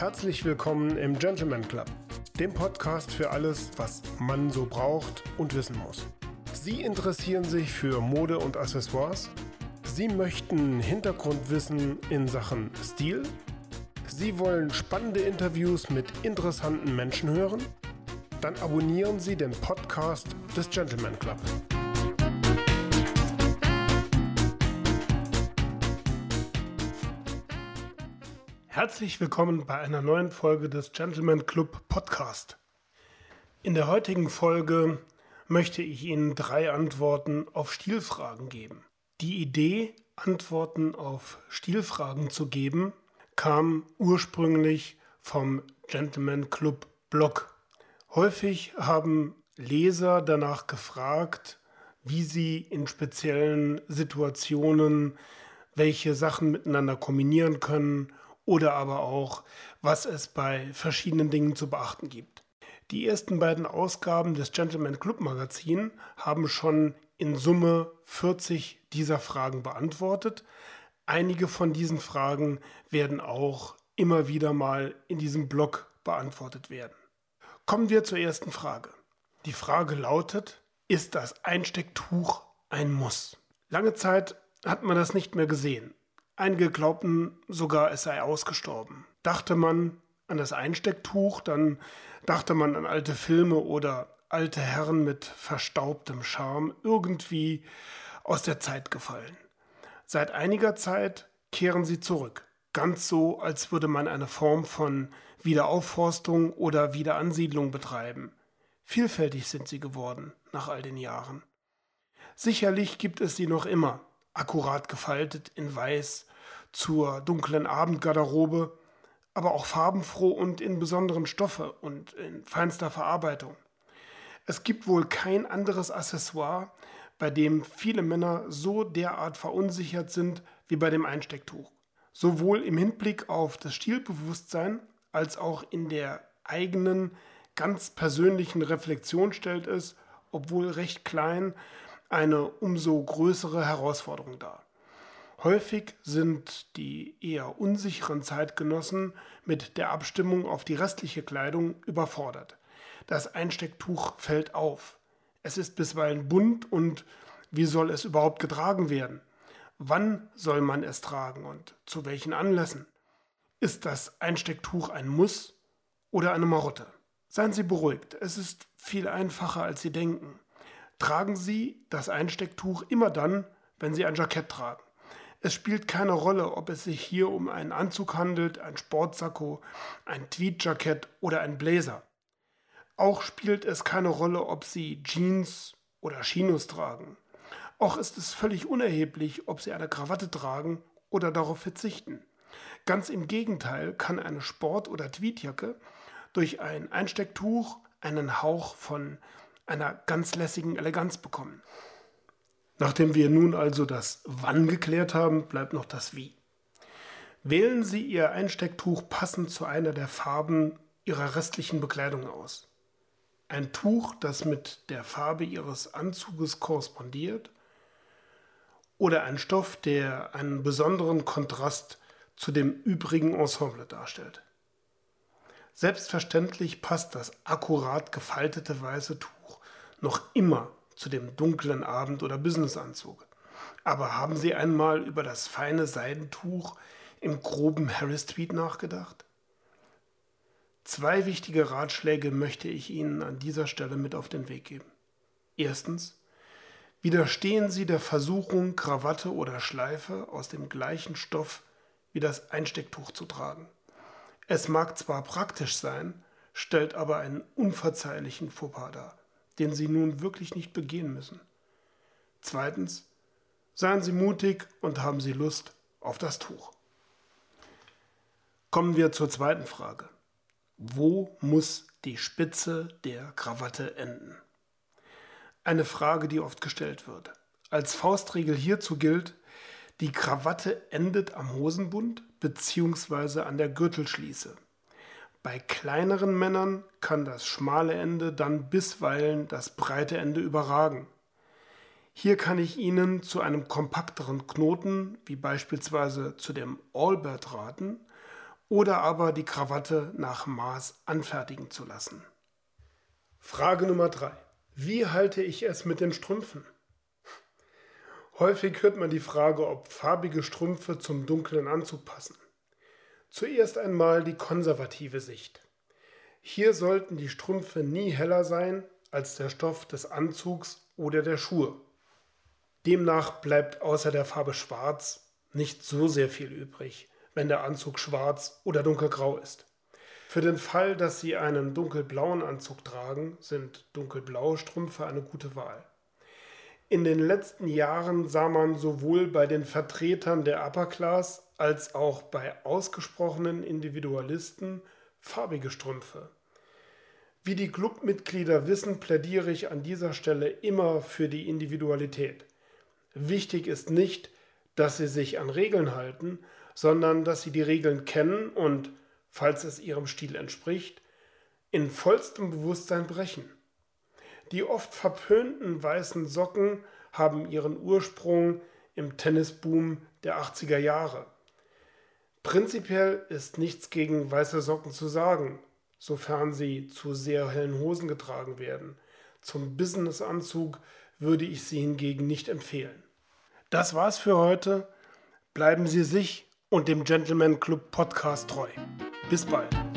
herzlich willkommen im Gentleman Club, dem Podcast für alles, was man so braucht und wissen muss. Sie interessieren sich für Mode und Accessoires? Sie möchten Hintergrundwissen in Sachen Stil? Sie wollen spannende Interviews mit interessanten Menschen hören? Dann abonnieren Sie den Podcast des Gentleman Club. Herzlich willkommen bei einer neuen Folge des Gentleman Club Podcast. In der heutigen Folge möchte ich Ihnen drei Antworten auf Stilfragen geben. Die Idee, Antworten auf Stilfragen zu geben, kam ursprünglich vom Gentleman Club Blog. Häufig haben Leser danach gefragt, wie sie in speziellen Situationen welche Sachen miteinander kombinieren können oder aber auch, was es bei verschiedenen Dingen zu beachten gibt. Die ersten beiden Ausgaben des Gentleman Club Magazin haben schon in Summe 40 dieser Fragen beantwortet. Einige von diesen Fragen werden auch immer wieder mal in diesem Blog beantwortet werden. Kommen wir zur ersten Frage. Die Frage lautet, ist das Einstecktuch ein Muss? Lange Zeit hat man das nicht mehr gesehen. Einige glaubten sogar, es sei ausgestorben. Dachte man an das Einstecktuch, dann dachte man an alte Filme oder alte Herren mit verstaubtem Charme, irgendwie aus der Zeit gefallen. Seit einiger Zeit kehren sie zurück. Ganz so, als würde man eine Form von Wiederaufforstung oder Wiederansiedlung betreiben. Vielfältig sind sie geworden nach all den Jahren. Sicherlich gibt es sie noch immer, akkurat gefaltet in weiß, zur dunklen Abendgarderobe, aber auch farbenfroh und in besonderen Stoffe und in feinster Verarbeitung. Es gibt wohl kein anderes Accessoire, bei dem viele Männer so derart verunsichert sind wie bei dem Einstecktuch. Sowohl im Hinblick auf das Stilbewusstsein als auch in der eigenen, ganz persönlichen Reflexion stellt es, obwohl recht klein, eine umso größere Herausforderung dar. Häufig sind die eher unsicheren Zeitgenossen mit der Abstimmung auf die restliche Kleidung überfordert. Das Einstecktuch fällt auf. Es ist bisweilen bunt und wie soll es überhaupt getragen werden? Wann soll man es tragen und zu welchen Anlässen? Ist das Einstecktuch ein Muss oder eine Marotte? Seien Sie beruhigt, es ist viel einfacher, als Sie denken. Tragen Sie das Einstecktuch immer dann, wenn Sie ein Jackett tragen. Es spielt keine Rolle, ob es sich hier um einen Anzug handelt, ein Sportsacko, ein Tweedjackett oder ein Blazer. Auch spielt es keine Rolle, ob Sie Jeans oder Chinos tragen. Auch ist es völlig unerheblich, ob Sie eine Krawatte tragen oder darauf verzichten. Ganz im Gegenteil kann eine Sport- oder Tweedjacke durch ein Einstecktuch einen Hauch von einer ganz lässigen Eleganz bekommen. Nachdem wir nun also das Wann geklärt haben, bleibt noch das Wie. Wählen Sie Ihr Einstecktuch passend zu einer der Farben Ihrer restlichen Bekleidung aus. Ein Tuch, das mit der Farbe Ihres Anzuges korrespondiert oder ein Stoff, der einen besonderen Kontrast zu dem übrigen Ensemble darstellt. Selbstverständlich passt das akkurat gefaltete weiße Tuch noch immer zu dem dunklen Abend- oder Businessanzug. Aber haben Sie einmal über das feine Seidentuch im groben Harris Tweed nachgedacht? Zwei wichtige Ratschläge möchte ich Ihnen an dieser Stelle mit auf den Weg geben. Erstens, widerstehen Sie der Versuchung, Krawatte oder Schleife aus dem gleichen Stoff wie das Einstecktuch zu tragen. Es mag zwar praktisch sein, stellt aber einen unverzeihlichen Fauxpas dar, den Sie nun wirklich nicht begehen müssen. Zweitens, seien Sie mutig und haben Sie Lust auf das Tuch. Kommen wir zur zweiten Frage. Wo muss die Spitze der Krawatte enden? Eine Frage, die oft gestellt wird. Als Faustregel hierzu gilt, die Krawatte endet am Hosenbund bzw. an der Gürtelschließe. Bei kleineren Männern kann das schmale Ende dann bisweilen das breite Ende überragen. Hier kann ich Ihnen zu einem kompakteren Knoten, wie beispielsweise zu dem Allbird raten, oder aber die Krawatte nach Maß anfertigen zu lassen. Frage Nummer 3. Wie halte ich es mit den Strümpfen? Häufig hört man die Frage, ob farbige Strümpfe zum dunklen Anzug passen. Zuerst einmal die konservative Sicht. Hier sollten die Strümpfe nie heller sein als der Stoff des Anzugs oder der Schuhe. Demnach bleibt außer der Farbe Schwarz nicht so sehr viel übrig, wenn der Anzug schwarz oder dunkelgrau ist. Für den Fall, dass Sie einen dunkelblauen Anzug tragen, sind dunkelblaue Strümpfe eine gute Wahl. In den letzten Jahren sah man sowohl bei den Vertretern der Upper Class als auch bei ausgesprochenen Individualisten farbige Strümpfe. Wie die Clubmitglieder wissen, plädiere ich an dieser Stelle immer für die Individualität. Wichtig ist nicht, dass sie sich an Regeln halten, sondern dass sie die Regeln kennen und, falls es ihrem Stil entspricht, in vollstem Bewusstsein brechen. Die oft verpönten weißen Socken haben ihren Ursprung im Tennisboom der 80er Jahre. Prinzipiell ist nichts gegen weiße Socken zu sagen, sofern sie zu sehr hellen Hosen getragen werden. Zum Businessanzug würde ich sie hingegen nicht empfehlen. Das war's für heute. Bleiben Sie sich und dem Gentleman Club Podcast treu. Bis bald.